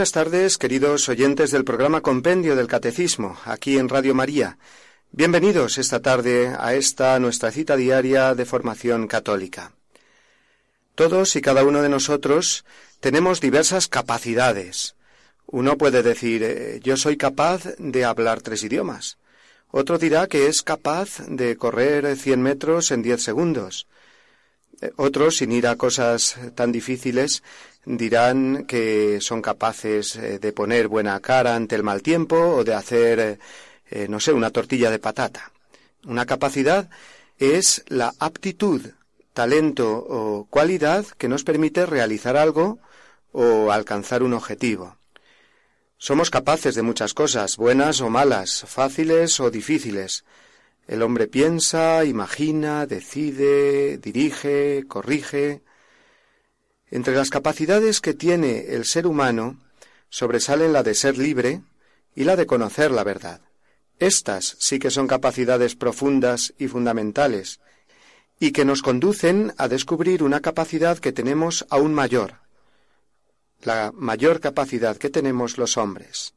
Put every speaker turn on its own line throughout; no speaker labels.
Buenas tardes, queridos oyentes del programa Compendio del Catecismo, aquí en Radio María. Bienvenidos esta tarde a esta nuestra cita diaria de formación católica. Todos y cada uno de nosotros tenemos diversas capacidades. Uno puede decir, eh, yo soy capaz de hablar tres idiomas. Otro dirá que es capaz de correr cien metros en diez segundos. Eh, otro, sin ir a cosas tan difíciles, dirán que son capaces eh, de poner buena cara ante el mal tiempo o de hacer, eh, no sé, una tortilla de patata. Una capacidad es la aptitud, talento o cualidad que nos permite realizar algo o alcanzar un objetivo. Somos capaces de muchas cosas, buenas o malas, fáciles o difíciles. El hombre piensa, imagina, decide, dirige, corrige, entre las capacidades que tiene el ser humano sobresalen la de ser libre y la de conocer la verdad. Estas sí que son capacidades profundas y fundamentales, y que nos conducen a descubrir una capacidad que tenemos aún mayor, la mayor capacidad que tenemos los hombres.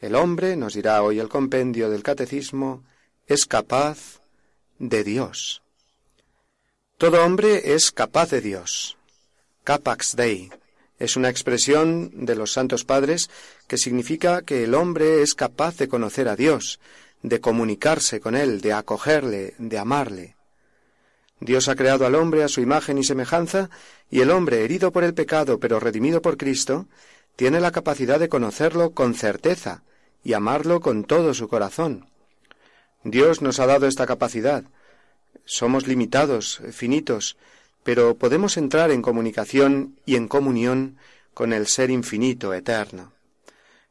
El hombre, nos dirá hoy el compendio del catecismo, es capaz de Dios. Todo hombre es capaz de Dios. Capax Dei. Es una expresión de los Santos Padres que significa que el hombre es capaz de conocer a Dios, de comunicarse con Él, de acogerle, de amarle. Dios ha creado al hombre a su imagen y semejanza, y el hombre, herido por el pecado pero redimido por Cristo, tiene la capacidad de conocerlo con certeza y amarlo con todo su corazón. Dios nos ha dado esta capacidad. Somos limitados, finitos, pero podemos entrar en comunicación y en comunión con el Ser infinito, eterno.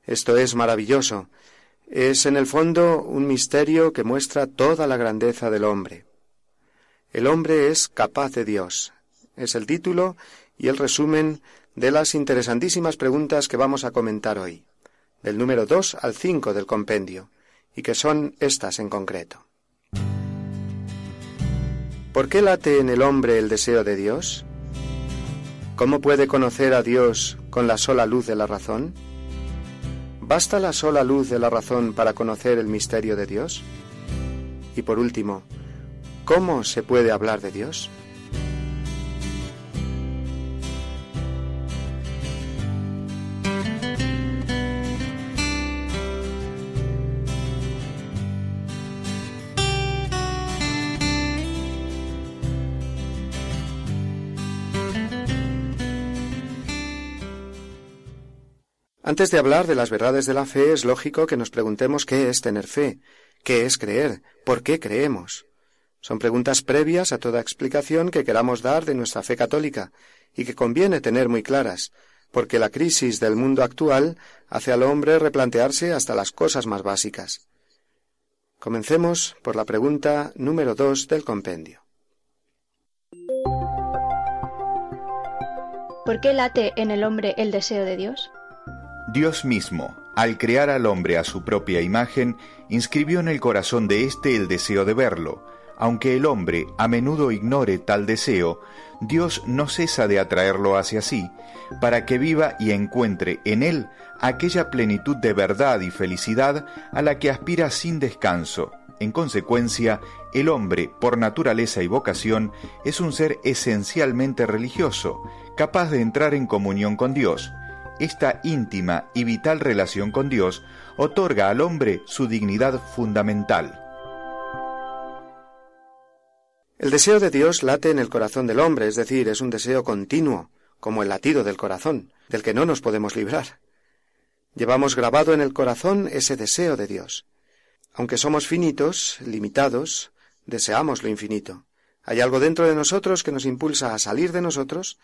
Esto es maravilloso. Es en el fondo un misterio que muestra toda la grandeza del hombre. El hombre es capaz de Dios. Es el título y el resumen de las interesantísimas preguntas que vamos a comentar hoy, del número 2 al 5 del compendio, y que son estas en concreto. ¿Por qué late en el hombre el deseo de Dios? ¿Cómo puede conocer a Dios con la sola luz de la razón? ¿Basta la sola luz de la razón para conocer el misterio de Dios? Y por último, ¿cómo se puede hablar de Dios? Antes de hablar de las verdades de la fe, es lógico que nos preguntemos qué es tener fe, qué es creer, por qué creemos. Son preguntas previas a toda explicación que queramos dar de nuestra fe católica y que conviene tener muy claras, porque la crisis del mundo actual hace al hombre replantearse hasta las cosas más básicas. Comencemos por la pregunta número dos del compendio.
¿Por qué late en el hombre el deseo de Dios?
Dios mismo, al crear al hombre a su propia imagen, inscribió en el corazón de éste el deseo de verlo. Aunque el hombre a menudo ignore tal deseo, Dios no cesa de atraerlo hacia sí, para que viva y encuentre en él aquella plenitud de verdad y felicidad a la que aspira sin descanso. En consecuencia, el hombre, por naturaleza y vocación, es un ser esencialmente religioso, capaz de entrar en comunión con Dios, esta íntima y vital relación con Dios otorga al hombre su dignidad fundamental. El deseo de Dios late en el corazón del hombre, es decir, es un deseo continuo, como el latido del corazón, del que no nos podemos librar. Llevamos grabado en el corazón ese deseo de Dios. Aunque somos finitos, limitados, deseamos lo infinito. Hay algo dentro de nosotros que nos impulsa a salir de nosotros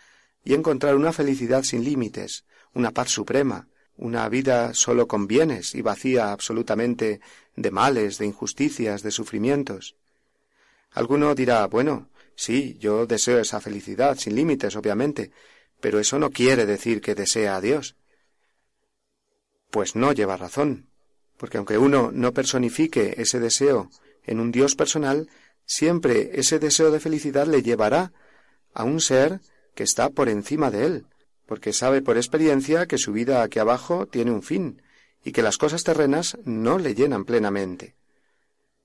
y encontrar una felicidad sin límites, una paz suprema, una vida sólo con bienes y vacía absolutamente de males, de injusticias, de sufrimientos. Alguno dirá, bueno, sí, yo deseo esa felicidad, sin límites, obviamente, pero eso no quiere decir que desea a Dios. Pues no lleva razón, porque aunque uno no personifique ese deseo en un Dios personal, siempre ese deseo de felicidad le llevará a un ser que está por encima de él, porque sabe por experiencia que su vida aquí abajo tiene un fin y que las cosas terrenas no le llenan plenamente.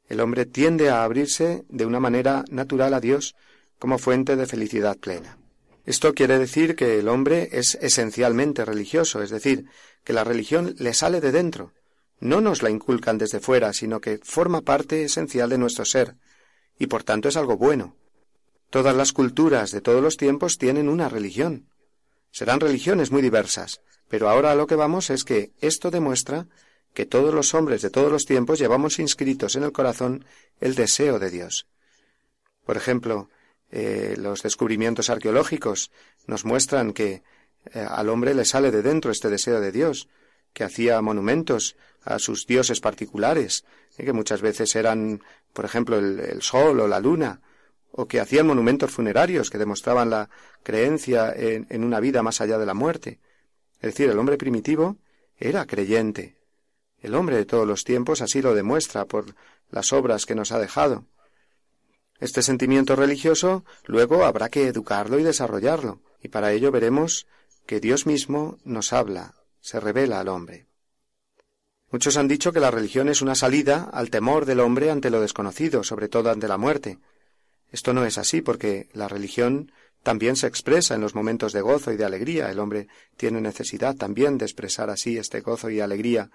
El hombre tiende a abrirse de una manera natural a Dios como fuente de felicidad plena. Esto quiere decir que el hombre es esencialmente religioso, es decir, que la religión le sale de dentro. No nos la inculcan desde fuera, sino que forma parte esencial de nuestro ser, y por tanto es algo bueno. Todas las culturas de todos los tiempos tienen una religión, Serán religiones muy diversas, pero ahora lo que vamos es que esto demuestra que todos los hombres de todos los tiempos llevamos inscritos en el corazón el deseo de Dios. Por ejemplo, eh, los descubrimientos arqueológicos nos muestran que eh, al hombre le sale de dentro este deseo de Dios, que hacía monumentos a sus dioses particulares, eh, que muchas veces eran, por ejemplo, el sol o la luna, o que hacían monumentos funerarios que demostraban la creencia en, una vida más allá de la muerte. Es decir, el hombre primitivo era creyente. El hombre de todos los tiempos así lo demuestra por las obras que nos ha dejado. Este sentimiento religioso luego habrá que educarlo y desarrollarlo, y para ello veremos que Dios mismo nos habla, se revela al hombre. Muchos han dicho que la religión es una salida al temor del hombre ante lo desconocido, sobre todo ante la muerte, esto no es así porque la religión también se expresa en los momentos de gozo y de alegría. El hombre tiene necesidad también de expresar así este gozo y alegría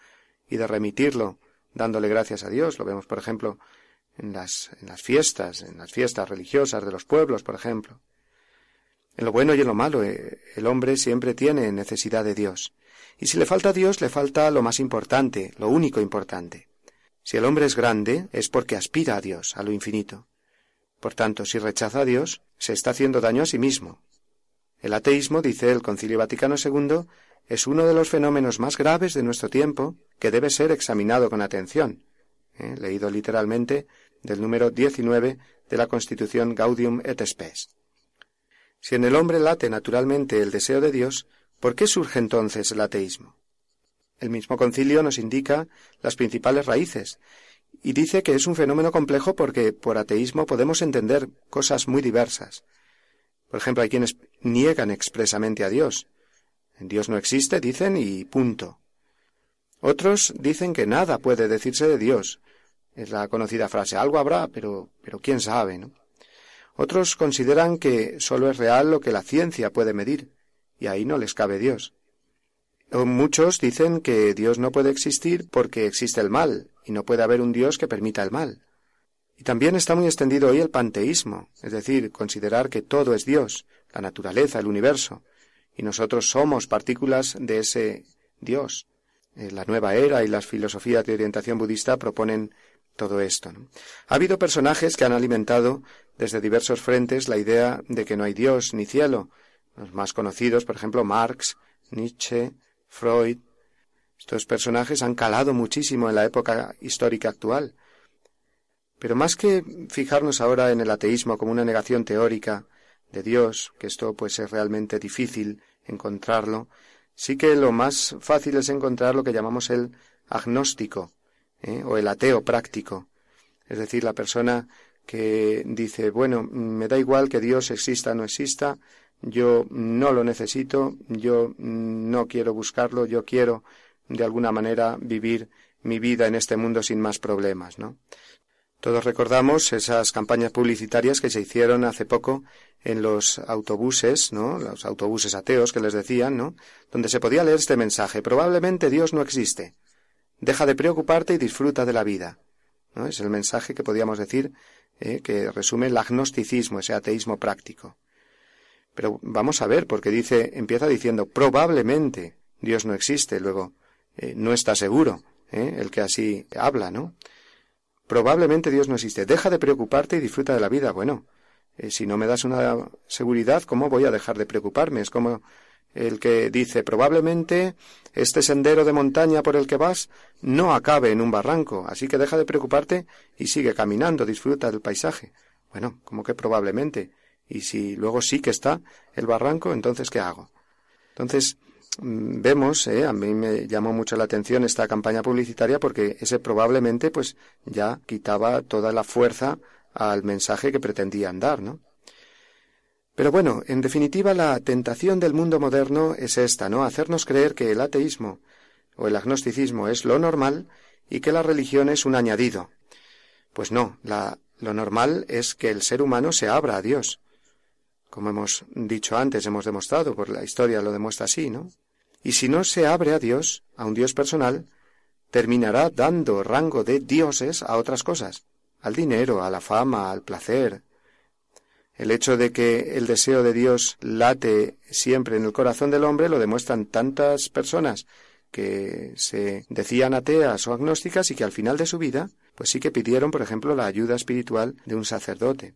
y de remitirlo dándole gracias a Dios. Lo vemos, por ejemplo, en las, fiestas, en las fiestas religiosas de los pueblos, por ejemplo. En lo bueno y en lo malo, eh, el hombre siempre tiene necesidad de Dios. Y si le falta a Dios, le falta lo más importante, lo único importante. Si el hombre es grande, es porque aspira a Dios, a lo infinito. Por tanto, si rechaza a Dios, se está haciendo daño a sí mismo. El ateísmo, dice el Concilio Vaticano II, es uno de los fenómenos más graves de nuestro tiempo que debe ser examinado con atención. ¿eh? Leído literalmente del número 19 de la Constitución Gaudium et Spes. Si en el hombre late naturalmente el deseo de Dios, ¿por qué surge entonces el ateísmo? El mismo concilio nos indica las principales raíces y dice que es un fenómeno complejo porque por ateísmo podemos entender cosas muy diversas. Por ejemplo, hay quienes niegan expresamente a Dios. Dios no existe, dicen, y punto. Otros dicen que nada puede decirse de Dios. Es la conocida frase, algo habrá, pero, pero quién sabe, ¿no? Otros consideran que sólo es real lo que la ciencia puede medir, y ahí no les cabe Dios. Muchos dicen que Dios no puede existir porque existe el mal, y no puede haber un Dios que permita el mal. Y también está muy extendido hoy el panteísmo, es decir, considerar que todo es Dios, la naturaleza, el universo, y nosotros somos partículas de ese Dios. Eh, la nueva era y las filosofías de orientación budista proponen todo esto. Ha habido personajes que han alimentado desde diversos frentes la idea de que no hay Dios ni cielo. Los más conocidos, por ejemplo, Marx, Nietzsche, Freud, estos personajes han calado muchísimo en la época histórica actual. Pero más que fijarnos ahora en el ateísmo como una negación teórica de Dios, que esto pues es realmente difícil encontrarlo, sí que lo más fácil es encontrar lo que llamamos el agnóstico ¿eh? o el ateo práctico. Es decir, la persona que dice, bueno, me da igual que Dios exista o no exista, yo no lo necesito, yo no quiero buscarlo, yo quiero de alguna manera vivir mi vida en este mundo sin más problemas, ¿no? Todos recordamos esas campañas publicitarias que se hicieron hace poco en los autobuses, ¿no? Los autobuses ateos que les decían, ¿no? Donde se podía leer este mensaje, probablemente Dios no existe. Deja de preocuparte y disfruta de la vida. ¿No? Es el mensaje que podíamos decir eh, que resume el agnosticismo, ese ateísmo práctico. Pero vamos a ver, porque dice, empieza diciendo, probablemente Dios no existe, luego, eh, no está seguro, ¿eh? el que así habla, ¿no? Probablemente Dios no existe. Deja de preocuparte y disfruta de la vida. Bueno, eh, si no me das una seguridad, ¿cómo voy a dejar de preocuparme? Es como el que dice, probablemente este sendero de montaña por el que vas no acabe en un barranco, así que deja de preocuparte y sigue caminando, disfruta del paisaje. Bueno, como que probablemente. Y si luego sí que está el barranco, entonces ¿qué hago? Entonces, mm, vemos, eh, a mí me llamó mucho la atención esta campaña publicitaria porque ese probablemente pues ya quitaba toda la fuerza al mensaje que pretendían dar, ¿no? Pero bueno, en definitiva la tentación del mundo moderno es esta, ¿no? Hacernos creer que el ateísmo o el agnosticismo es lo normal y que la religión es un añadido. Pues no, lo normal es que el ser humano se abra a Dios, como hemos dicho antes, hemos demostrado, por la historia lo demuestra así, ¿no? Y si no se abre a Dios, a un Dios personal, terminará dando rango de dioses a otras cosas, al dinero, a la fama, al placer. El hecho de que el deseo de Dios late siempre en el corazón del hombre lo demuestran tantas personas que se decían ateas o agnósticas y que al final de su vida, pues sí que pidieron, por ejemplo, la ayuda espiritual de un sacerdote.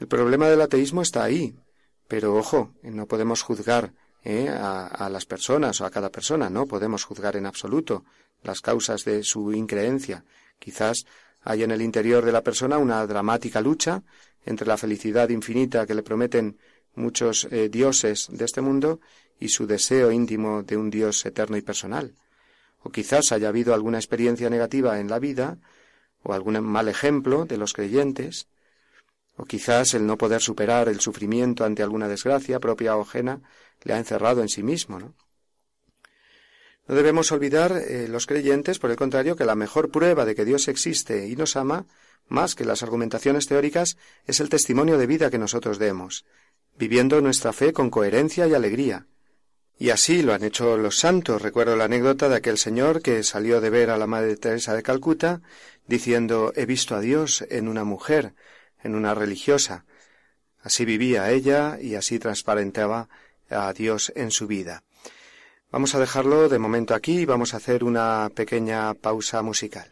El problema del ateísmo está ahí. Pero ojo, no podemos juzgar eh, a, las personas o a cada persona, no podemos juzgar en absoluto las causas de su increencia. Quizás hay en el interior de la persona una dramática lucha entre la felicidad infinita que le prometen muchos eh, dioses de este mundo y su deseo íntimo de un Dios eterno y personal. O quizás haya habido alguna experiencia negativa en la vida, o algún mal ejemplo de los creyentes, o quizás el no poder superar el sufrimiento ante alguna desgracia propia o ajena le ha encerrado en sí mismo, ¿no? No debemos olvidar eh, los creyentes, por el contrario, que la mejor prueba de que Dios existe y nos ama, más que las argumentaciones teóricas, es el testimonio de vida que nosotros demos, viviendo nuestra fe con coherencia y alegría. Y así lo han hecho los santos. Recuerdo la anécdota de aquel señor que salió de ver a la Madre Teresa de Calcuta, diciendo He visto a Dios en una mujer, en una religiosa. Así vivía ella y así transparentaba a Dios en su vida. Vamos a dejarlo de momento aquí y vamos a hacer una pequeña pausa musical.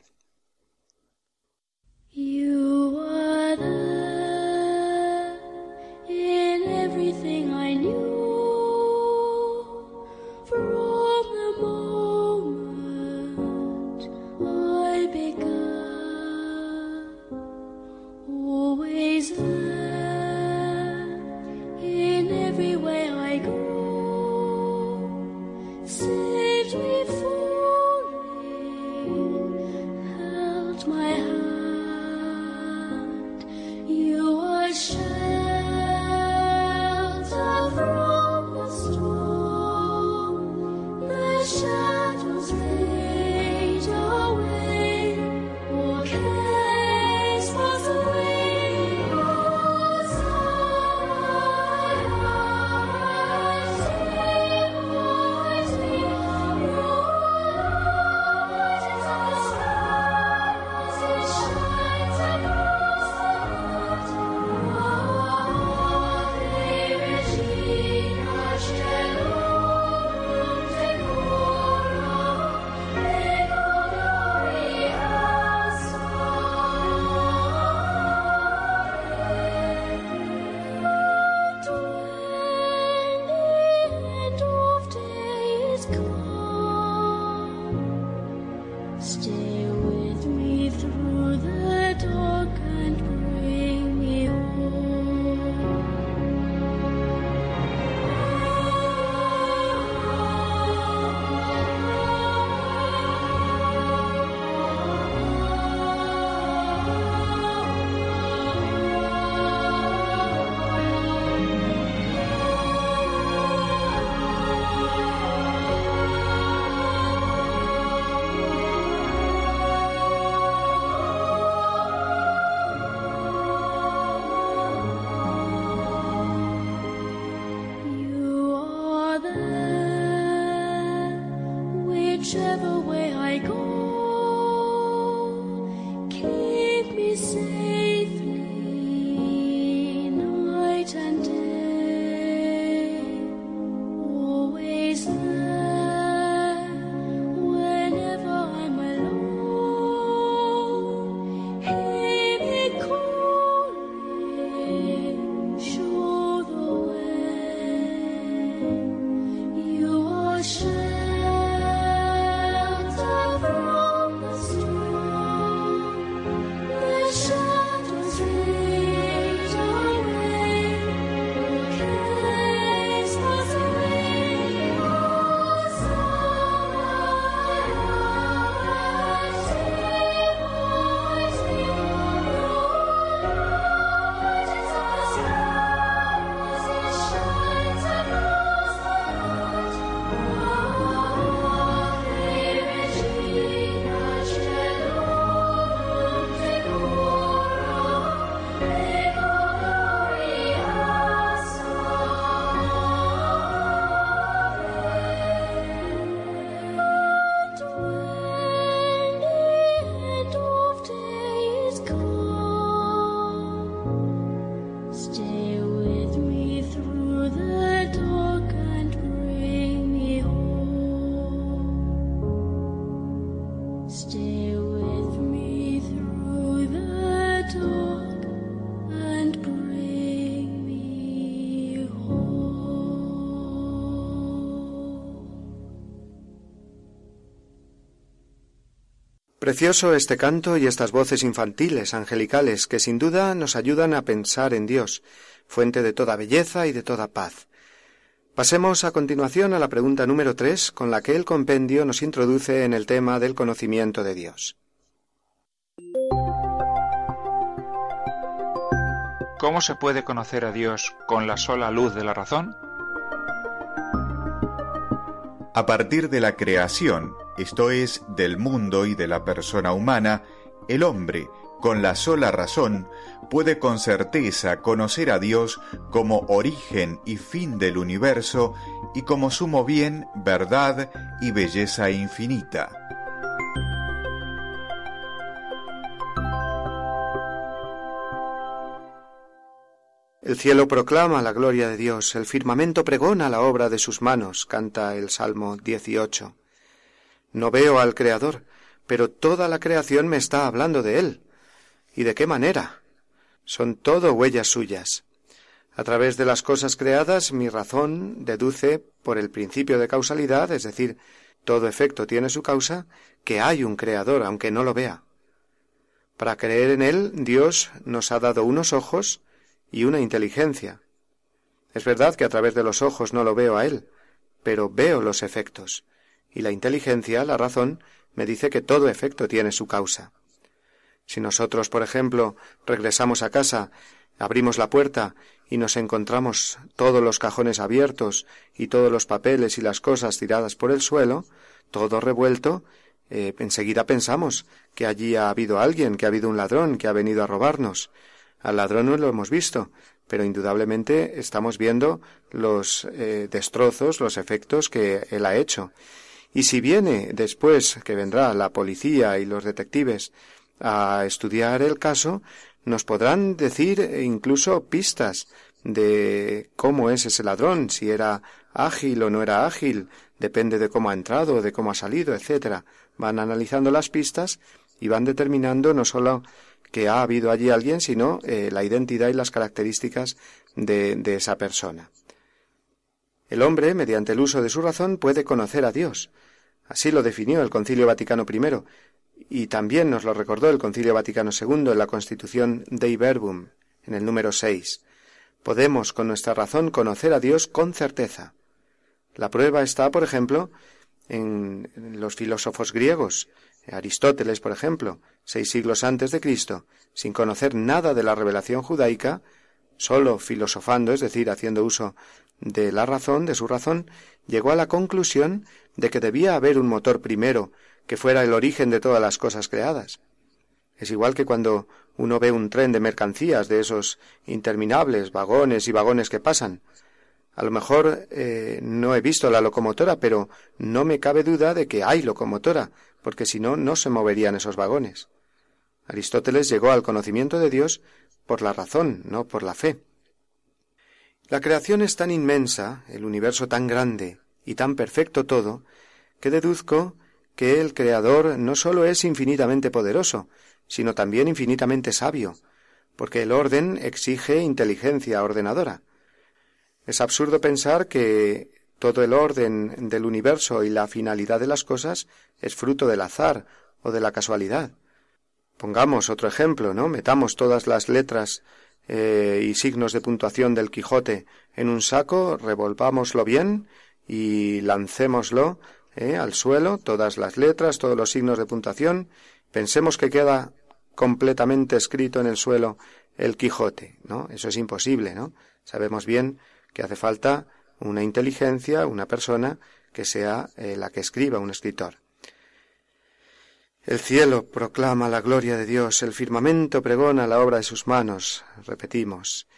Precioso este canto y estas voces infantiles, angelicales, que sin duda nos ayudan a pensar en Dios, fuente de toda belleza y de toda paz. Pasemos a continuación a la pregunta número tres, con la que el compendio nos introduce en el tema del conocimiento de Dios. ¿Cómo se puede conocer a Dios con la sola luz de la razón? A partir de la creación, esto es, del mundo y de la persona humana, el hombre, con la sola razón, puede con certeza conocer a Dios como origen y fin del universo y como sumo bien, verdad y belleza infinita. El cielo proclama la gloria de Dios, el firmamento pregona la obra de sus manos, canta el Salmo 18. No veo al Creador, pero toda la creación me está hablando de Él. ¿Y de qué manera? Son todo huellas suyas. A través de las cosas creadas, mi razón deduce, por el principio de causalidad, es decir, todo efecto tiene su causa, que hay un Creador, aunque no lo vea. Para creer en Él, Dios nos ha dado unos ojos, y una inteligencia. Es verdad que a través de los ojos no lo veo a él, pero veo los efectos, y la inteligencia, la razón, me dice que todo efecto tiene su causa. Si nosotros, por ejemplo, regresamos a casa, abrimos la puerta y nos encontramos todos los cajones abiertos y todos los papeles y las cosas tiradas por el suelo, todo revuelto, eh, enseguida pensamos que allí ha habido alguien, que ha habido un ladrón, que ha venido a robarnos, al ladrón no lo hemos visto, pero indudablemente estamos viendo los eh, destrozos, los efectos que él ha hecho. Y si viene después, que vendrá la policía y los detectives a estudiar el caso, nos podrán decir incluso pistas de cómo es ese ladrón, si era ágil o no era ágil, depende de cómo ha entrado, de cómo ha salido, etc. Van analizando las pistas y van determinando no solo que ha habido allí alguien, sino eh, la identidad y las características de, de esa persona. El hombre, mediante el uso de su razón, puede conocer a Dios. Así lo definió el Concilio Vaticano I, y también nos lo recordó el Concilio Vaticano II en la Constitución Dei Verbum, en el número 6. Podemos con nuestra razón conocer a Dios con certeza. La prueba está, por ejemplo, en los filósofos griegos, Aristóteles, por ejemplo, seis siglos antes de Cristo, sin conocer nada de la revelación judaica, solo filosofando, es decir, haciendo uso de la razón, de su razón, llegó a la conclusión de que debía haber un motor primero, que fuera el origen de todas las cosas creadas. Es igual que cuando uno ve un tren de mercancías, de esos interminables vagones y vagones que pasan. A lo mejor eh, no he visto la locomotora, pero no me cabe duda de que hay locomotora, porque si no, no se moverían esos vagones. Aristóteles llegó al conocimiento de Dios por la razón, no por la fe. La creación es tan inmensa, el universo tan grande y tan perfecto todo, que deduzco que el Creador no sólo es infinitamente poderoso, sino también infinitamente sabio, porque el orden exige inteligencia ordenadora. Es absurdo pensar que todo el orden del universo y la finalidad de las cosas es fruto del azar o de la casualidad. Pongamos otro ejemplo, ¿no? Metamos todas las letras eh, y signos de puntuación del Quijote en un saco, revolvámoslo bien y lancémoslo eh, al suelo, todas las letras, todos los signos de puntuación. Pensemos que queda completamente escrito en el suelo el Quijote, ¿no? Eso es imposible, ¿no? Sabemos bien que hace falta una inteligencia, una persona que sea eh, la que escriba, un escritor. El cielo proclama la gloria de Dios, el firmamento pregona la obra de sus manos, repetimos.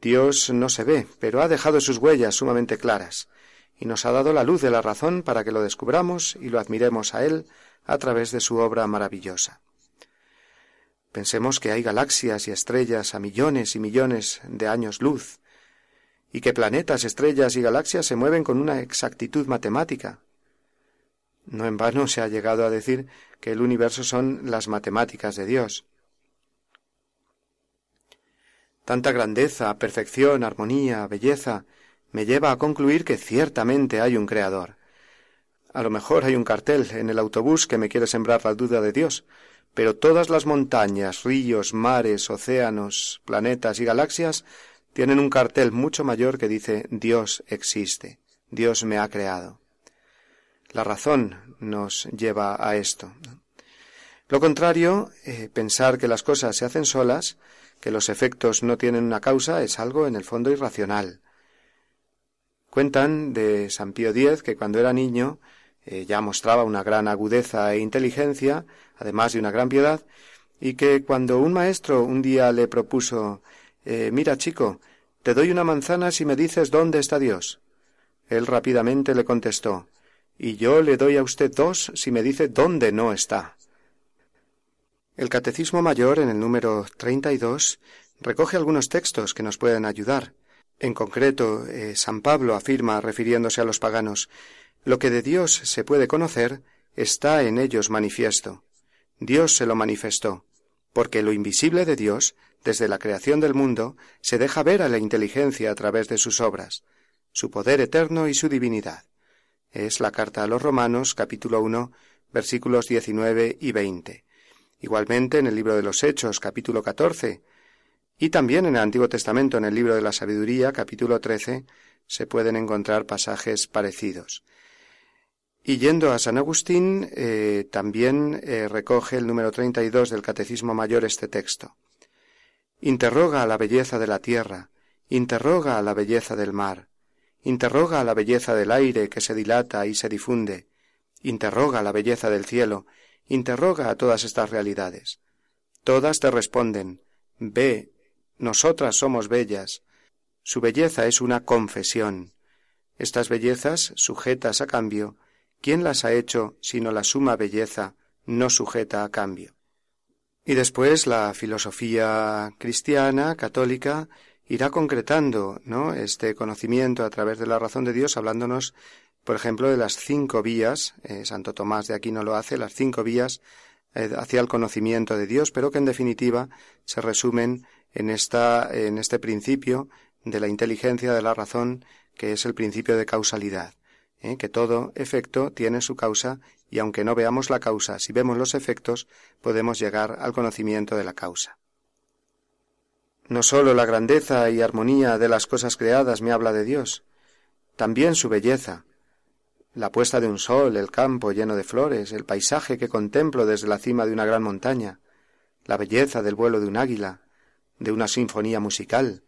Dios no se ve, pero ha dejado sus huellas sumamente claras, y nos ha dado la luz de la razón para que lo descubramos y lo admiremos a Él a través de su obra maravillosa. Pensemos que hay galaxias y estrellas a millones y millones de años luz, y que planetas, estrellas y galaxias se mueven con una exactitud matemática. No en vano se ha llegado a decir que el universo son las matemáticas de Dios. Tanta grandeza, perfección, armonía, belleza, me lleva a concluir que ciertamente hay un Creador. A lo mejor hay un cartel en el autobús que me quiere sembrar la duda de Dios, pero todas las montañas, ríos, mares, océanos, planetas y galaxias tienen un cartel mucho mayor que dice Dios existe, Dios me ha creado. La razón nos lleva a esto. Lo contrario, eh, pensar que las cosas se hacen solas, que los efectos no tienen una causa, es algo en el fondo irracional. Cuentan de San Pío X que cuando era niño eh, ya mostraba una gran agudeza e inteligencia, además de una gran piedad, y que cuando un maestro un día le propuso eh, mira, chico, te doy una manzana si me dices dónde está Dios. Él rápidamente le contestó Y yo le doy a usted dos si me dice dónde no está. El Catecismo Mayor, en el número treinta y dos recoge algunos textos que nos pueden ayudar. En concreto, eh, San Pablo afirma, refiriéndose a los paganos, lo que de Dios se puede conocer está en ellos manifiesto. Dios se lo manifestó, porque lo invisible de Dios desde la creación del mundo, se deja ver a la inteligencia a través de sus obras, su poder eterno y su divinidad. Es la carta a los Romanos, capítulo 1, versículos 19 y 20. Igualmente en el libro de los Hechos, capítulo 14, y también en el Antiguo Testamento, en el libro de la Sabiduría, capítulo 13, se pueden encontrar pasajes parecidos. Y yendo a San Agustín, eh, también eh, recoge el número 32 del Catecismo Mayor este texto. Interroga a la belleza de la tierra, interroga a la belleza del mar, interroga a la belleza del aire que se dilata y se difunde, interroga a la belleza del cielo, interroga a todas estas realidades. Todas te responden, ve, nosotras somos bellas. Su belleza es una confesión. Estas bellezas, sujetas a cambio, ¿quién las ha hecho sino la suma belleza, no sujeta a cambio? Y después la filosofía cristiana, católica, irá concretando ¿no? este conocimiento a través de la razón de Dios, hablándonos, por ejemplo, de las cinco vías, eh, Santo Tomás de aquí no lo hace, las cinco vías eh, hacia el conocimiento de Dios, pero que en definitiva se resumen en, esta, en este principio de la inteligencia de la razón, que es el principio de causalidad, ¿eh? que todo efecto tiene su causa y aunque no veamos la causa, si vemos los efectos, podemos llegar al conocimiento de la causa. No sólo la grandeza y armonía de las cosas creadas me habla de Dios, también su belleza, la puesta de un sol, el campo lleno de flores, el paisaje que contemplo desde la cima de una gran montaña, la belleza del vuelo de un águila, de una sinfonía musical,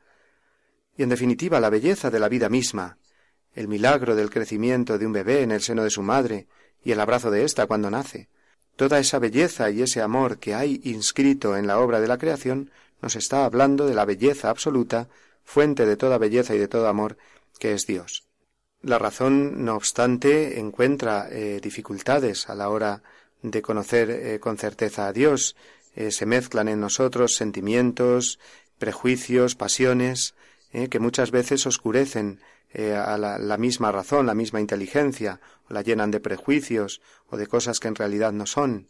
y en definitiva la belleza de la vida misma, el milagro del crecimiento de un bebé en el seno de su madre, y el abrazo de ésta cuando nace. Toda esa belleza y ese amor que hay inscrito en la obra de la creación nos está hablando de la belleza absoluta, fuente de toda belleza y de todo amor, que es Dios. La razón, no obstante, encuentra eh, dificultades a la hora de conocer eh, con certeza a Dios. Eh, se mezclan en nosotros sentimientos, prejuicios, pasiones, que muchas veces oscurecen eh, a la, la, misma razón, la misma inteligencia, o la llenan de prejuicios o de cosas que en realidad no son.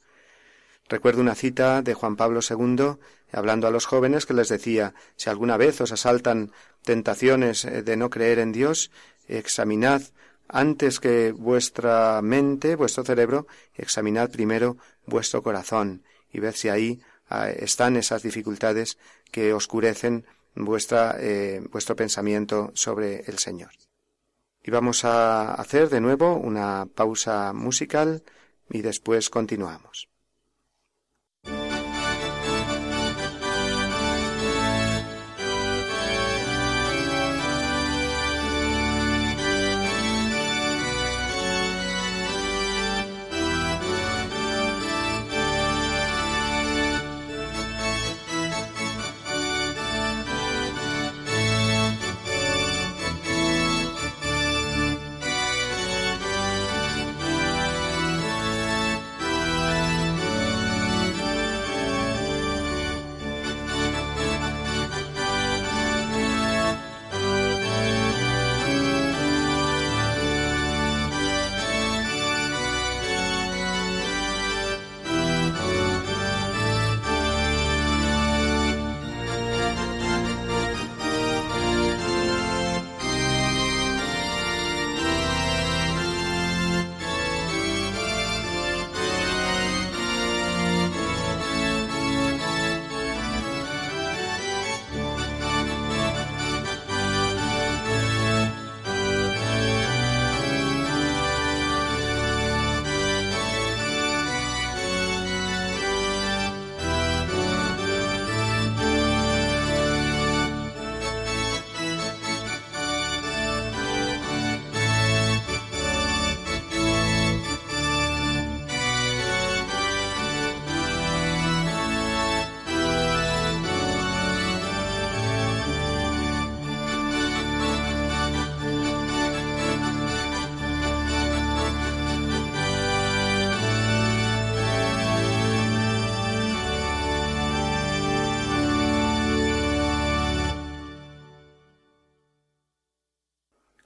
Recuerdo una cita de Juan Pablo II hablando a los jóvenes que les decía si alguna vez os asaltan tentaciones eh, de no creer en Dios, examinad antes que vuestra mente, vuestro cerebro, examinad primero vuestro corazón y ved si ahí ah, están esas dificultades que oscurecen vuestra, eh, vuestro pensamiento sobre el Señor. Y vamos a hacer de nuevo una pausa musical y después continuamos.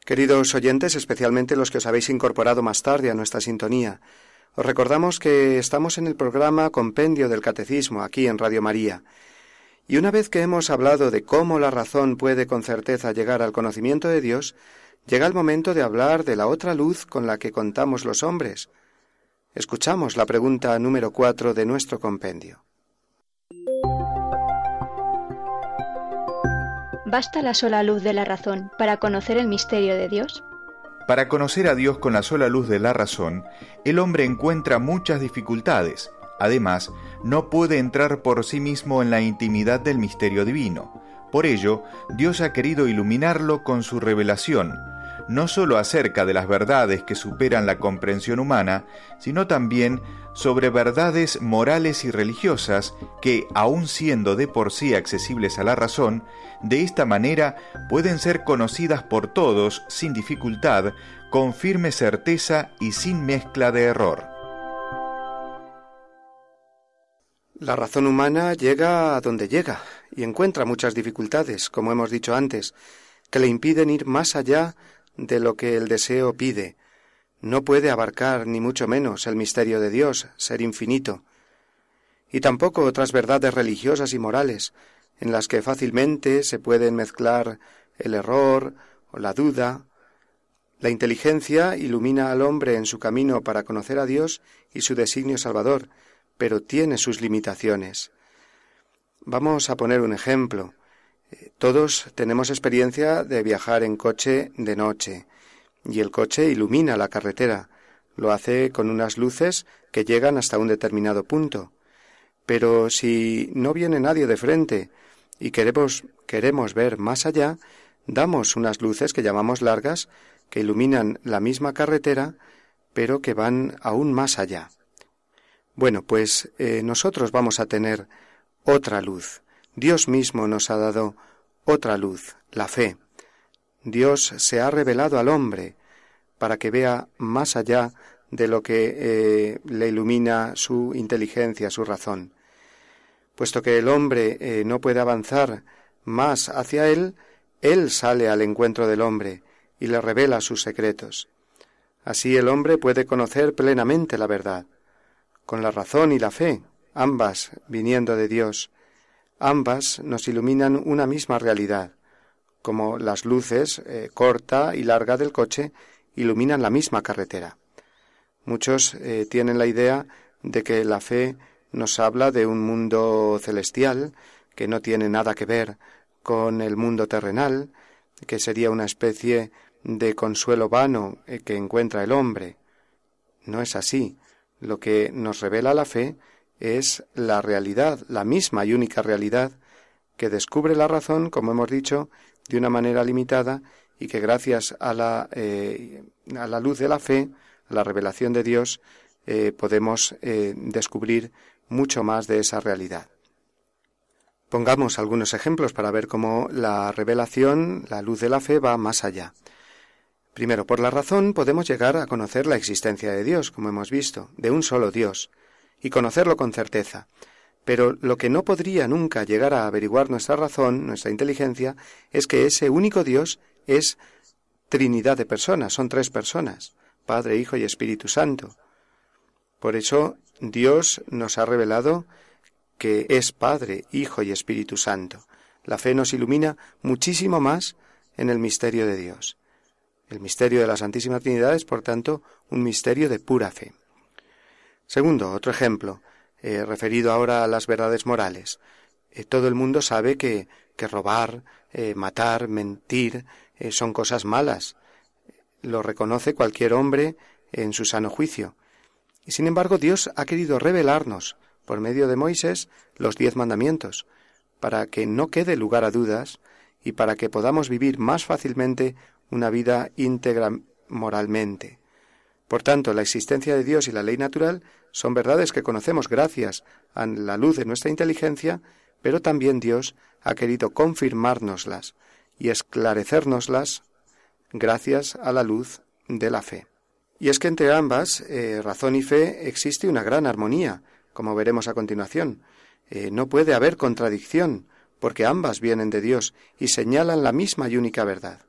Queridos oyentes, especialmente los que os habéis incorporado más tarde a nuestra sintonía, os recordamos que estamos en el programa Compendio del Catecismo aquí en Radio María. Y una vez que hemos hablado de cómo la razón puede con certeza llegar al conocimiento de Dios, llega el momento de hablar de la otra luz con la que contamos los hombres. Escuchamos la pregunta número cuatro de nuestro compendio.
¿Basta la sola luz de la razón para conocer el misterio de Dios?
Para conocer a Dios con la sola luz de la razón, el hombre encuentra muchas dificultades. Además, no puede entrar por sí mismo en la intimidad del misterio divino. Por ello, Dios ha querido iluminarlo con su revelación, no sólo acerca de las verdades que superan la comprensión humana, sino también sobre verdades morales y religiosas que, aun siendo de por sí accesibles a la razón, de esta manera pueden ser conocidas por todos sin dificultad, con firme certeza y sin mezcla de error. La razón humana llega a donde llega y encuentra muchas dificultades, como hemos dicho antes, que le impiden ir más allá de lo que el deseo pide. No puede abarcar, ni mucho menos, el misterio de Dios, ser infinito, y tampoco otras verdades religiosas y morales, en las que fácilmente se pueden mezclar el error o la duda. La inteligencia ilumina al hombre en su camino para conocer a Dios y su designio salvador, pero tiene sus limitaciones. Vamos a poner un ejemplo. Todos tenemos experiencia de viajar en coche de noche, y el coche ilumina la carretera, lo hace con unas luces que llegan hasta un determinado punto. Pero si no viene nadie de frente y queremos, queremos ver más allá, damos unas luces que llamamos largas, que iluminan la misma carretera, pero que van aún más allá. Bueno, pues eh, nosotros vamos a tener otra luz, Dios mismo nos ha dado otra luz, la fe. Dios se ha revelado al hombre para que vea más allá de lo que eh, le ilumina su inteligencia, su razón. Puesto que el hombre eh, no puede avanzar más hacia él, él sale al encuentro del hombre y le revela sus secretos. Así el hombre puede conocer plenamente la verdad, con la razón y la fe, ambas viniendo de Dios, Ambas nos iluminan una misma realidad, como las luces eh, corta y larga del coche iluminan la misma carretera. Muchos eh, tienen la idea de que la fe nos habla de un mundo celestial que no tiene nada que ver con el mundo terrenal, que sería una especie de consuelo vano eh, que encuentra el hombre. No es así. Lo que nos revela la fe es la realidad, la misma y única realidad, que descubre la razón, como hemos dicho, de una manera limitada y que gracias a la, eh, luz de la fe, a la revelación de Dios, eh, podemos eh, descubrir mucho más de esa realidad. Pongamos algunos ejemplos para ver cómo la revelación, la luz de la fe, va más allá. Primero, por la razón podemos llegar a conocer la existencia de Dios, como hemos visto, de un solo Dios, y conocerlo con certeza. Pero lo que no podría nunca llegar a averiguar nuestra razón, nuestra inteligencia, es que ese único Dios es Trinidad de personas, son tres personas, Padre, Hijo y Espíritu Santo. Por eso Dios nos ha revelado que es Padre, Hijo y Espíritu Santo. La fe nos ilumina muchísimo más en el misterio de Dios. El misterio de la Santísima Trinidad es, por tanto, un misterio de pura fe. Segundo, otro ejemplo, eh, referido ahora a las verdades morales. Eh, todo el mundo sabe que, que robar, eh, matar, mentir son cosas malas. Lo reconoce cualquier hombre en su sano juicio. Y sin embargo, Dios ha querido revelarnos, por medio de Moisés, los diez mandamientos, para que no quede lugar a dudas y para que podamos vivir más fácilmente una vida íntegra moralmente. Por tanto, la existencia de Dios y la ley natural son verdades que conocemos gracias a la luz de nuestra inteligencia, pero también Dios ha querido confirmárnoslas y esclarecérnoslas gracias a la luz de la fe. Y es que entre ambas, eh, razón y fe, existe una gran armonía, como veremos a continuación. Eh, no puede haber contradicción, porque ambas vienen de Dios y señalan la misma y única verdad.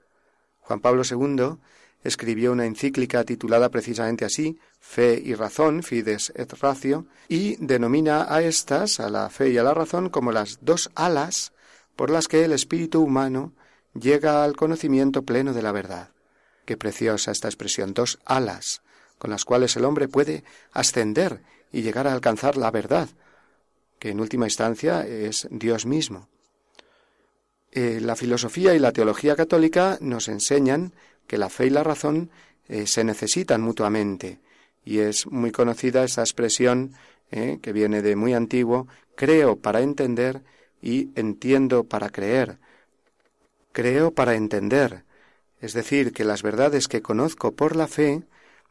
Juan Pablo II escribió una encíclica titulada precisamente así, Fe y Razón, Fides et Ratio, y denomina a estas, a la fe y a la razón, como las dos alas por las que el espíritu humano llega al conocimiento pleno de la verdad. Qué preciosa esta expresión, dos alas, con las cuales el hombre puede ascender y llegar a alcanzar la verdad, que en última instancia es Dios mismo. Eh, la filosofía y la teología católica nos enseñan que la fe y la razón eh, se necesitan mutuamente. Y es muy conocida esa expresión eh, que viene de muy antiguo, creo para entender y entiendo para creer. Creo para entender. Es decir, que las verdades que conozco por la fe,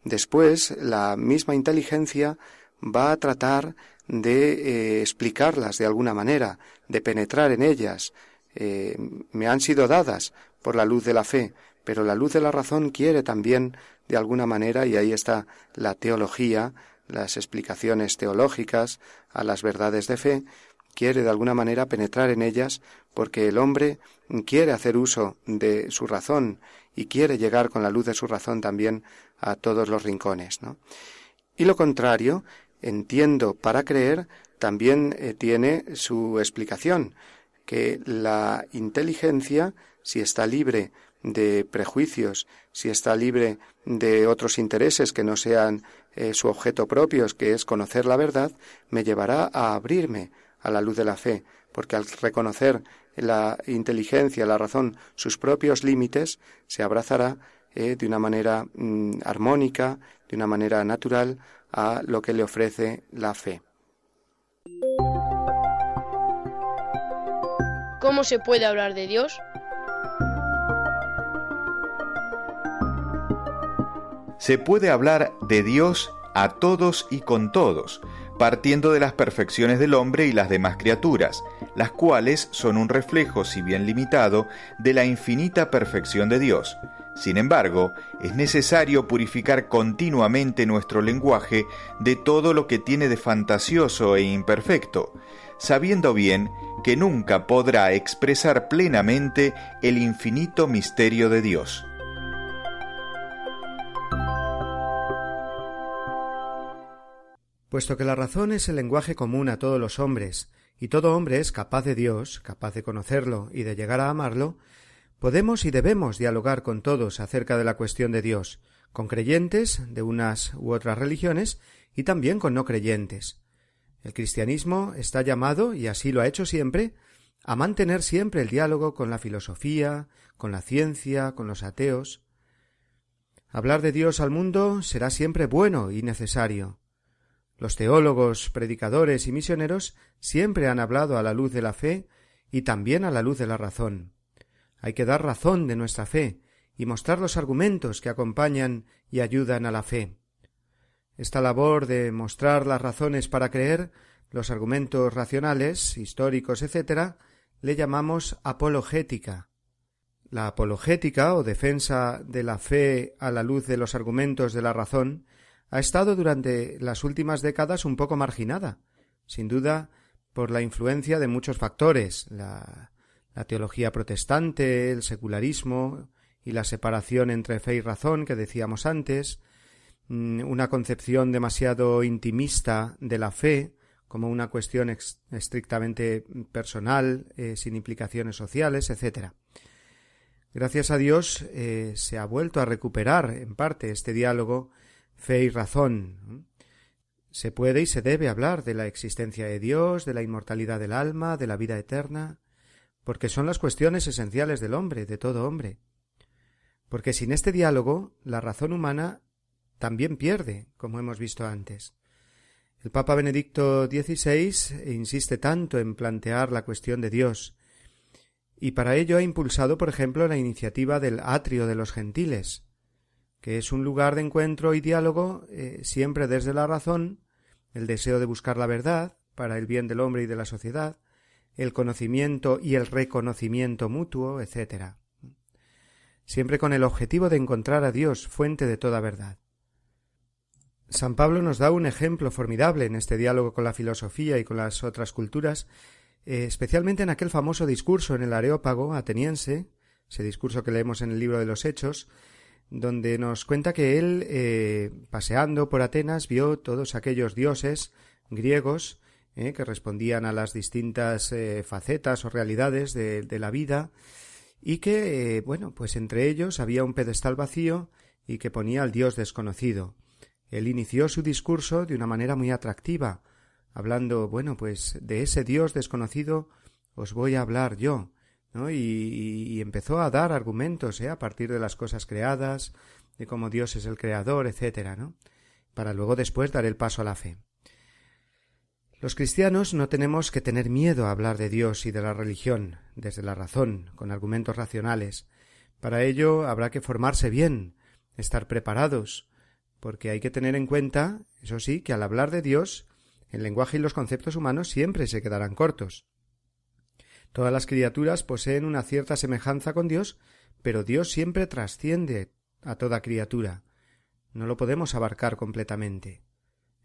después la misma inteligencia va a tratar de eh, explicarlas de alguna manera, de penetrar en ellas. me han sido dadas por la luz de la fe, pero la luz de la razón quiere también, de alguna manera, y ahí está la teología, las explicaciones teológicas a las verdades de fe, quiere de alguna manera penetrar en ellas porque el hombre quiere hacer uso de su razón y quiere llegar con la luz de su razón también a todos los rincones. Y lo contrario, entiendo para creer, también eh, tiene su explicación, que la inteligencia, si está libre de prejuicios, si está libre de otros intereses que no sean eh, su objeto propio, que es conocer la verdad, me llevará a abrirme a la luz de la fe, porque al reconocer la inteligencia, la razón, sus propios límites, se abrazará eh, de una manera mm, armónica, de una manera natural, a lo que le ofrece la fe.
¿Cómo se puede hablar de Dios?
se puede hablar de Dios a todos y con todos, partiendo de las perfecciones del hombre y las demás criaturas, las cuales son un reflejo, si bien limitado, de la infinita perfección de Dios. Sin embargo, es necesario purificar continuamente nuestro lenguaje de todo lo que tiene de fantasioso e imperfecto, sabiendo bien que nunca podrá expresar plenamente el infinito misterio de Dios. Puesto que la razón es el lenguaje común a todos los hombres, y todo hombre es capaz de Dios, capaz de conocerlo y de llegar a amarlo, podemos y debemos dialogar con todos acerca de la cuestión de Dios, con creyentes de unas u otras religiones y también con no creyentes. El cristianismo está llamado, y así lo ha hecho siempre, a mantener siempre el diálogo con la filosofía, con la ciencia, con los ateos. Hablar de Dios al mundo será siempre bueno y necesario. Los teólogos, predicadores y misioneros siempre han hablado a la luz de la fe y también a la luz de la razón. Hay que dar razón de nuestra fe y mostrar los argumentos que acompañan y ayudan a la fe. Esta labor de mostrar las razones para creer, los argumentos racionales, históricos, etc., le llamamos apologética. La apologética o defensa de la fe a la luz de los argumentos de la razón ha estado durante las últimas décadas un poco marginada, sin duda por la influencia de muchos factores, la, teología protestante, el secularismo y la separación entre fe y razón que decíamos antes, mm, una concepción demasiado intimista de la fe como una cuestión estrictamente personal, eh, sin implicaciones sociales, etc. Gracias a Dios eh, se ha vuelto a recuperar en parte este diálogo fe y razón. Se puede y se debe hablar de la existencia de Dios, de la inmortalidad del alma, de la vida eterna, porque son las cuestiones esenciales del hombre, de todo hombre. Porque sin este diálogo la razón humana también pierde, como hemos visto antes. El Papa Benedicto XVI insiste tanto en plantear la cuestión de Dios, y para ello ha impulsado, por ejemplo, la iniciativa del atrio de los gentiles, que es un lugar de encuentro y diálogo eh, siempre desde la razón, el deseo de buscar la verdad para el bien del hombre y de la sociedad, el conocimiento y el reconocimiento mutuo, etc. Siempre con el objetivo de encontrar a Dios, fuente de toda verdad. San Pablo nos da un ejemplo formidable en este diálogo con la filosofía y con las otras culturas, eh, especialmente en aquel famoso discurso en el Areópago ateniense, ese discurso que leemos en el libro de los Hechos, donde nos cuenta que él, eh, paseando por Atenas, vio todos aquellos dioses griegos eh, que respondían a las distintas eh, facetas o realidades de, de, la vida y que, bueno, pues entre ellos había un pedestal vacío y que ponía al dios desconocido. Él inició su discurso de una manera muy atractiva, hablando, bueno, pues de ese dios desconocido os voy a hablar yo, y, empezó a dar argumentos ¿eh? a partir de las cosas creadas, de cómo Dios es el creador, etcétera, ¿no? Para luego después dar el paso a la fe. Los cristianos no tenemos que tener miedo a hablar de Dios y de la religión desde la razón, con argumentos racionales. Para ello habrá que formarse bien, estar preparados, porque hay que tener en cuenta, eso sí, que al hablar de Dios, el lenguaje y los conceptos humanos siempre se quedarán cortos. Todas las criaturas poseen una cierta semejanza con Dios, pero Dios siempre trasciende a toda criatura. No lo podemos abarcar completamente.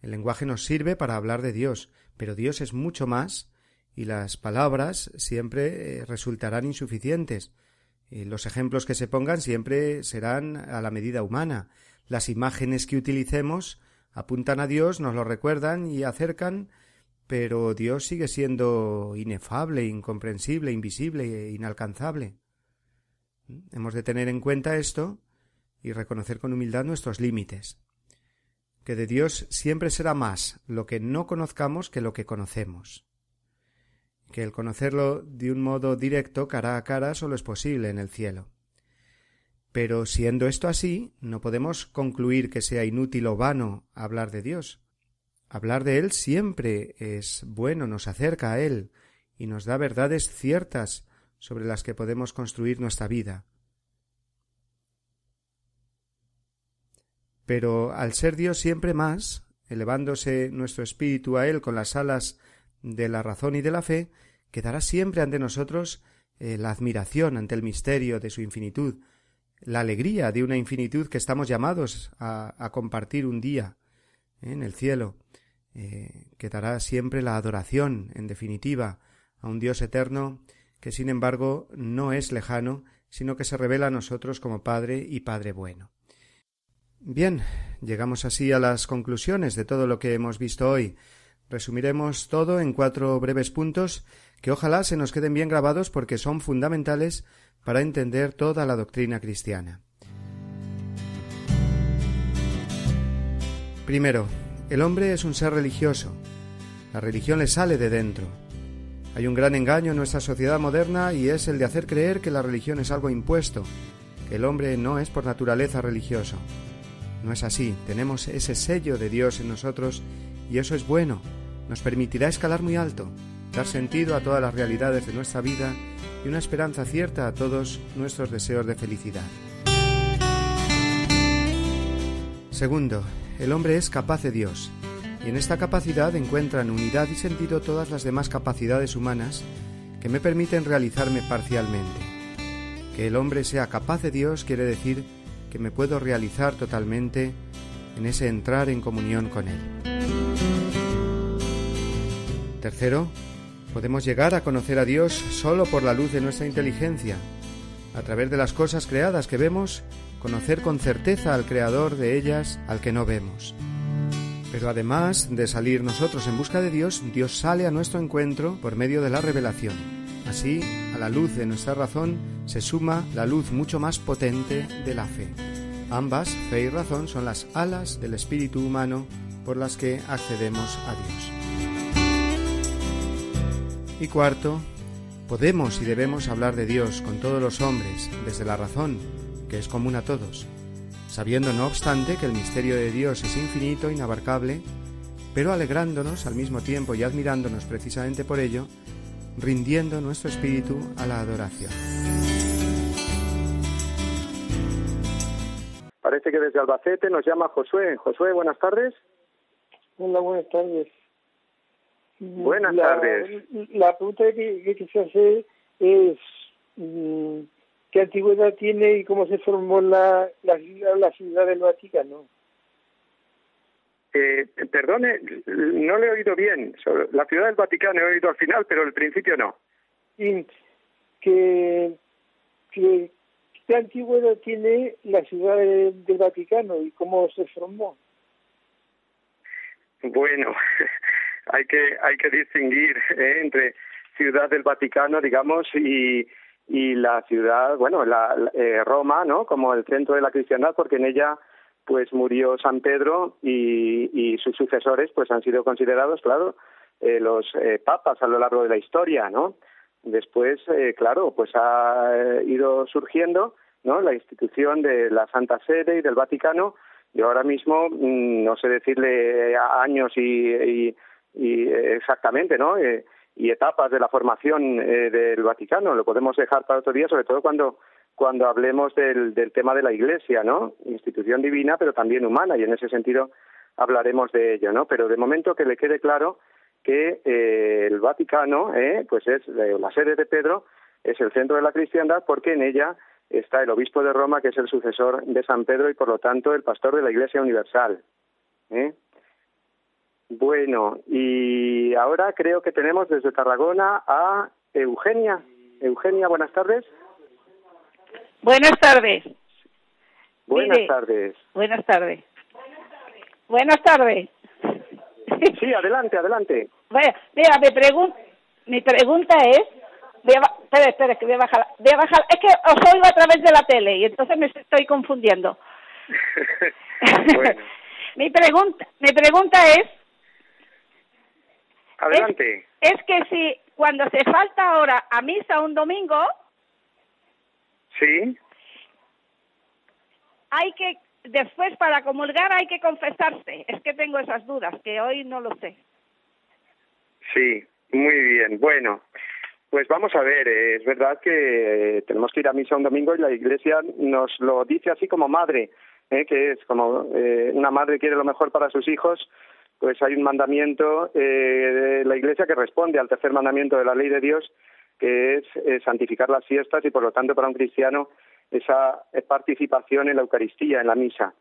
El lenguaje nos sirve para hablar de Dios, pero Dios es mucho más y las palabras siempre eh, resultarán insuficientes. Eh, los ejemplos que se pongan siempre serán a la medida humana. Las imágenes que utilicemos apuntan a Dios, nos lo recuerdan y acercan pero Dios sigue siendo inefable, incomprensible, invisible, e inalcanzable. Hemos de tener en cuenta esto y reconocer con humildad nuestros límites. Que de Dios siempre será más lo que no conozcamos que lo que conocemos. Que el conocerlo de un modo directo, cara a cara, solo es posible en el cielo. Pero siendo esto así, no podemos concluir que sea inútil o vano hablar de Dios, Hablar de Él siempre es bueno, nos acerca a Él y nos da verdades ciertas sobre las que podemos construir nuestra vida. Pero al ser Dios siempre más, elevándose nuestro espíritu a Él con las alas de la razón y de la fe, quedará siempre ante nosotros eh, la admiración ante el misterio de su infinitud, la alegría de una infinitud que estamos llamados a, compartir un día eh, en el cielo, eh, que dará siempre la adoración, en definitiva, a un Dios eterno que sin embargo no es lejano, sino que se revela a nosotros como Padre y Padre bueno. Bien, llegamos así a las conclusiones de todo lo que hemos visto hoy. Resumiremos todo en cuatro breves puntos que ojalá se nos queden bien grabados porque son fundamentales para entender toda la doctrina cristiana. Primero, el hombre es un ser religioso. La religión le sale de dentro. Hay un gran engaño en nuestra sociedad moderna y es el de hacer creer que la religión es algo impuesto, que el hombre no es por naturaleza religioso. No es así, tenemos ese sello de Dios en nosotros y eso es bueno, nos permitirá escalar muy alto, dar sentido a todas las realidades de nuestra vida y una esperanza cierta a todos nuestros deseos de felicidad. Segundo, el hombre es capaz de Dios, y en esta capacidad encuentran unidad y sentido todas las demás capacidades humanas que me permiten realizarme parcialmente. Que el hombre sea capaz de Dios quiere decir que me puedo realizar totalmente en ese entrar en comunión con Él. Tercero, podemos llegar a conocer a Dios solo por la luz de nuestra inteligencia, a través de las cosas creadas que vemos conocer con certeza al creador de ellas al que no vemos. Pero además de salir nosotros en busca de Dios, Dios sale a nuestro encuentro por medio de la revelación. Así, a la luz de nuestra razón se suma la luz mucho más potente de la fe. Ambas, fe y razón, son las alas del espíritu humano por las que accedemos a Dios. Y cuarto, podemos y debemos hablar de Dios con todos los hombres, desde la razón, es común a todos, sabiendo no obstante que el misterio de Dios es infinito, inabarcable, pero alegrándonos al mismo tiempo y admirándonos precisamente por ello, rindiendo nuestro espíritu a la adoración.
Parece que desde Albacete nos llama Josué. Josué, buenas tardes.
Hola, buenas tardes.
Buenas tardes.
La pregunta que, que quise hacer es, mm, qué antigüedad tiene y cómo se formó la, la, la ciudad del Vaticano.
Eh, perdone, no le he oído bien. La ciudad del Vaticano he oído al final, pero al principio no.
que, ¿Qué antigüedad tiene la ciudad del Vaticano y cómo se formó?
Bueno, hay que, hay que distinguir eh, entre ciudad del Vaticano, digamos, y, y la ciudad, bueno, la, eh, Roma, ¿no? Como el centro de la cristiandad, porque en ella pues murió San Pedro y, y sus sucesores pues han sido considerados, claro, eh, los eh, papas a lo largo de la historia, ¿no? Después, eh, claro, pues ha eh, ido surgiendo, ¿no? La institución de la Santa Sede y del Vaticano. Yo ahora mismo mm, no sé decirle años y, y, y exactamente, ¿no? Eh, y etapas de la formación eh, del Vaticano. Lo podemos dejar para otro día, sobre todo cuando, cuando hablemos del, del tema de la Iglesia, ¿no? Institución divina, pero también humana, y en ese sentido hablaremos de ello, ¿no? Pero de momento que le quede claro que eh, el Vaticano, eh, pues es eh, la sede de Pedro, es el centro de la cristiandad porque en ella está el obispo de Roma, que es el sucesor de San Pedro y por lo tanto el pastor de la Iglesia Universal. ¿eh? Bueno, y ahora creo que tenemos desde Tarragona a Eugenia. Eugenia, buenas tardes. Buenas tardes.
Buenas tardes. Buenas tardes. Buenas tardes.
Sí, adelante, adelante.
Vaya, mira, mi, mi pregunta es, voy espera, espera, que voy a bajar, voy es que os oigo a través de la tele y entonces me estoy confundiendo. mi pregunta, mi pregunta es
Adelante.
Es, que si cuando se falta ahora a misa un domingo.
Sí.
Hay que, después para comulgar hay que confesarse. Es que tengo esas dudas, que hoy no lo sé.
Sí, muy bien. Bueno, pues vamos a ver, eh, es verdad que eh, tenemos que ir a misa un domingo y la Iglesia nos lo dice así como madre, eh, que es como eh, una madre quiere lo mejor para sus hijos, pues hay un mandamiento eh, de la Iglesia que responde al tercer mandamiento de la ley de Dios, que es eh, santificar las fiestas y, por lo tanto, para un cristiano, esa participación en la Eucaristía, en la misa.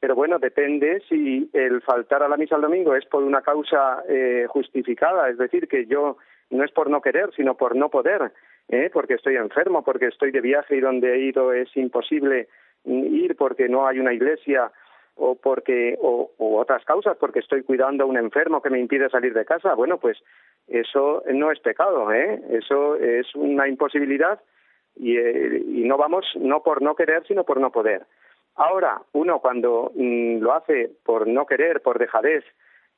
Pero bueno, depende si el faltar a la misa el domingo es por una causa eh, justificada, es decir, que yo no es por no querer, sino por no poder, porque estoy enfermo, porque estoy de viaje y donde he ido es imposible mm, ir porque no hay una iglesia o porque o, otras causas porque estoy cuidando a un enfermo que me impide salir de casa bueno pues eso no es pecado ¿eh? eso es una imposibilidad y, eh, y, no vamos no por no querer sino por no poder ahora uno cuando mm, lo hace por no querer por dejadez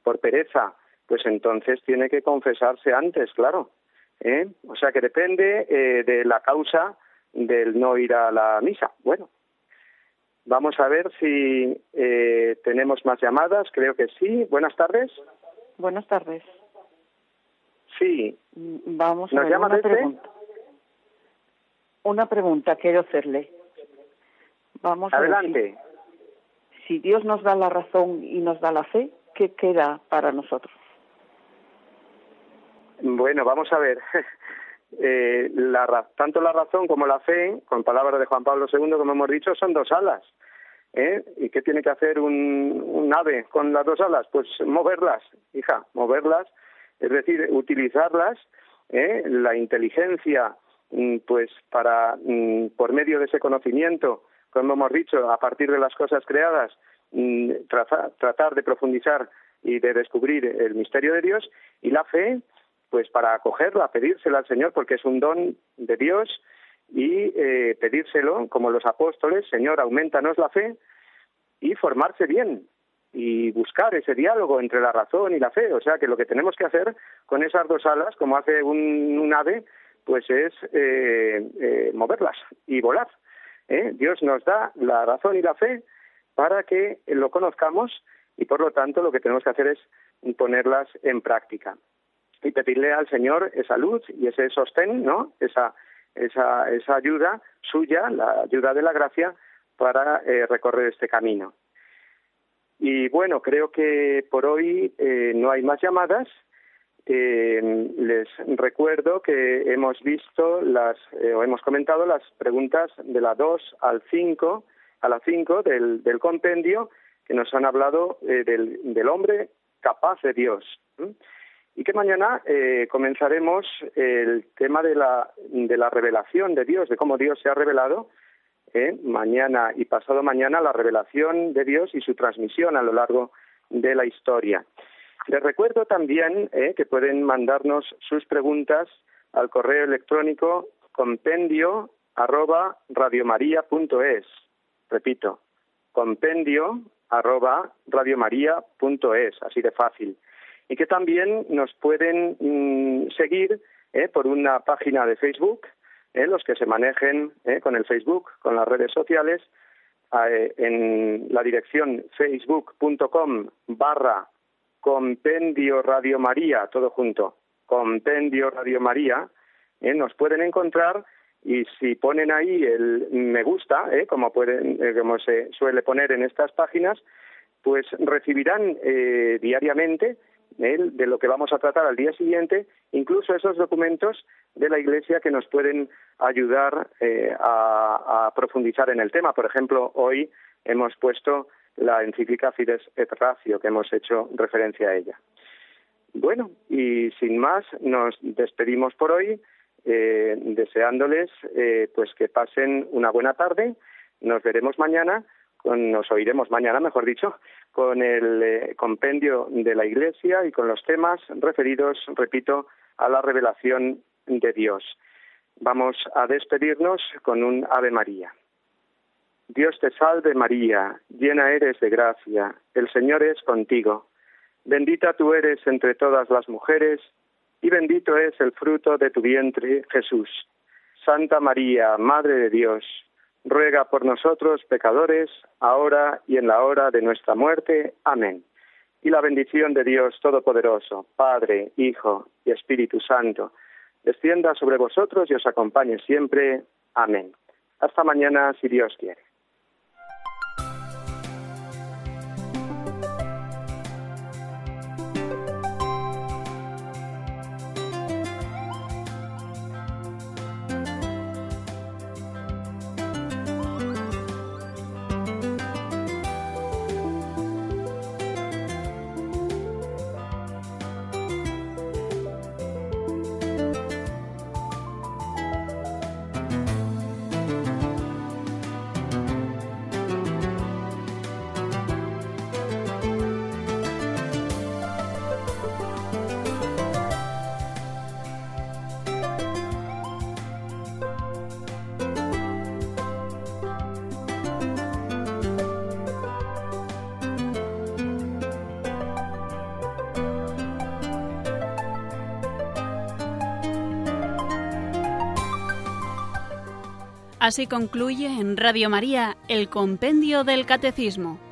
por pereza pues entonces tiene que confesarse antes claro ¿eh? o sea que depende eh, de la causa del no ir a la misa bueno Vamos a ver si eh, tenemos más llamadas. Creo que sí. Buenas tardes.
Buenas tardes.
Sí.
Mm, vamos a ver una pregunta. Una pregunta quiero hacerle.
Vamos Adelante.
A si Dios nos da la razón y nos da la fe, ¿qué queda para nosotros?
Bueno, vamos a ver. eh, la, tanto la razón como la fe, con palabras de Juan Pablo II, como hemos dicho, son dos alas. ¿eh? ¿Y qué tiene que hacer un, ave con las dos alas? Pues moverlas, hija, moverlas, es decir, utilizarlas, ¿eh? la inteligencia, mm, pues para, mm, por medio de ese conocimiento, como hemos dicho, a partir de las cosas creadas, mm, tratar de profundizar y de descubrir el misterio de Dios, y la fe, pues para acogerla, pedírsela al Señor, porque es un don de Dios, y eh, pedírselo, como los apóstoles, Señor, aumentanos la fe, y formarse bien, y buscar ese diálogo entre la razón y la fe. O sea que lo que tenemos que hacer con esas dos alas, como hace un, ave, pues es eh, eh, moverlas y volar. Dios nos da la razón y la fe para que lo conozcamos y por lo tanto lo que tenemos que hacer es ponerlas en práctica y pedirle al Señor esa luz y ese sostén, ¿no? Esa, esa, esa ayuda suya, la ayuda de la gracia, para eh, recorrer este camino. Y bueno, creo que por hoy eh, no hay más llamadas. Eh, les recuerdo que hemos visto las, o hemos comentado las preguntas de la 2 al 5, a la 5 del, del compendio, que nos han hablado del, del hombre capaz de Dios y que mañana eh, comenzaremos el tema de la, de la revelación de Dios, de cómo Dios se ha revelado. ¿eh? mañana y pasado mañana la revelación de Dios y su transmisión a lo largo de la historia. Les recuerdo también ¿eh? que pueden mandarnos sus preguntas al correo electrónico compendio arroba Repito, compendio arroba así de fácil y que también nos pueden mm, seguir eh, por una página de Facebook, eh, los que se manejen eh, con el Facebook, con las redes sociales, en la dirección facebook.com barra Compendio Radio María, todo junto, Compendio Radio María, nos pueden encontrar y si ponen ahí el me gusta, como, como se suele poner en estas páginas, pues recibirán diariamente de lo que vamos a tratar al día siguiente, incluso esos documentos de la Iglesia que nos pueden ayudar eh, a, profundizar en el tema. Por ejemplo, hoy hemos puesto la encíclica Fides et Ratio, que hemos hecho referencia a ella. Bueno, y sin más, nos despedimos por hoy, eh, deseándoles eh, pues que pasen una buena tarde. Nos veremos mañana, nos oiremos mañana, mejor dicho, con el eh, compendio de la Iglesia y con los temas referidos, repito, a la revelación de Dios. Vamos a despedirnos con un Ave María. Dios te salve María, llena eres de gracia, el Señor es contigo, bendita tú eres entre todas las mujeres, y bendito es el fruto de tu vientre Jesús. Santa María, Madre de Dios, ruega por nosotros pecadores, ahora y en la hora de nuestra muerte. Amén. Y la bendición de Dios Todopoderoso, Padre, Hijo y Espíritu Santo, descienda sobre vosotros y os acompañe siempre. Amén. Hasta mañana, si Dios quiere.
Así concluye en Radio María el Compendio del Catecismo